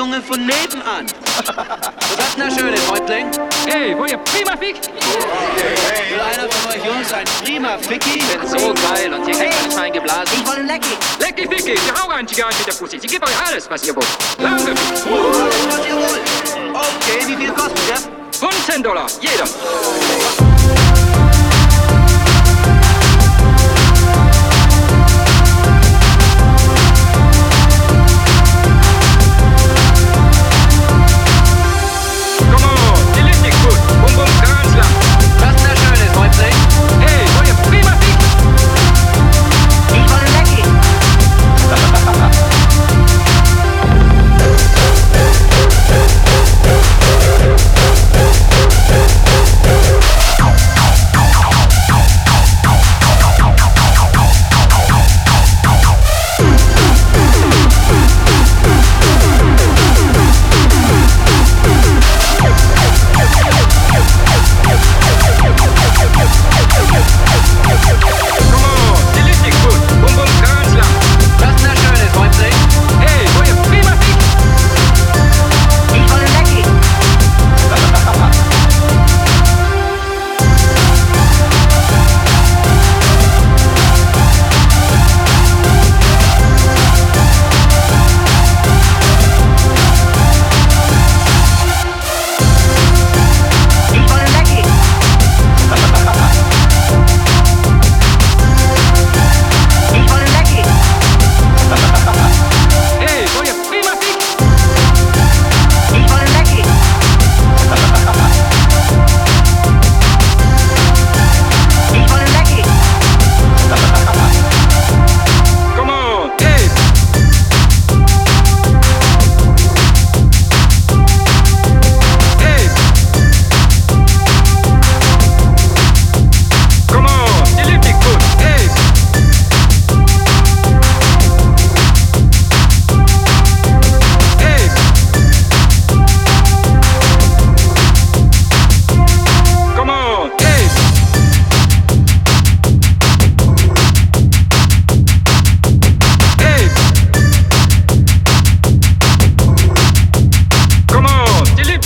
Junge von nebenan. Was der schöne Häuptling? Hey, wollt ihr prima Fick? Will einer von euch Jungs ein prima Ficky? bin so geil und hier kriegt alles fein geblasen. Ich wollte Lecky. Lecky Ficky, sie hau rein, Zigarren mit der Pussy. Sie gibt euch alles, was ihr wollt. Lange. Was ihr wollt. Okay, wie viel kostet der? 15 Dollar, jeder.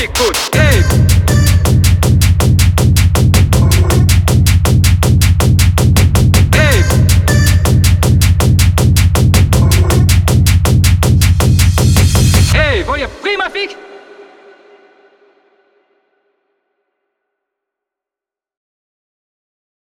Écoute, hey.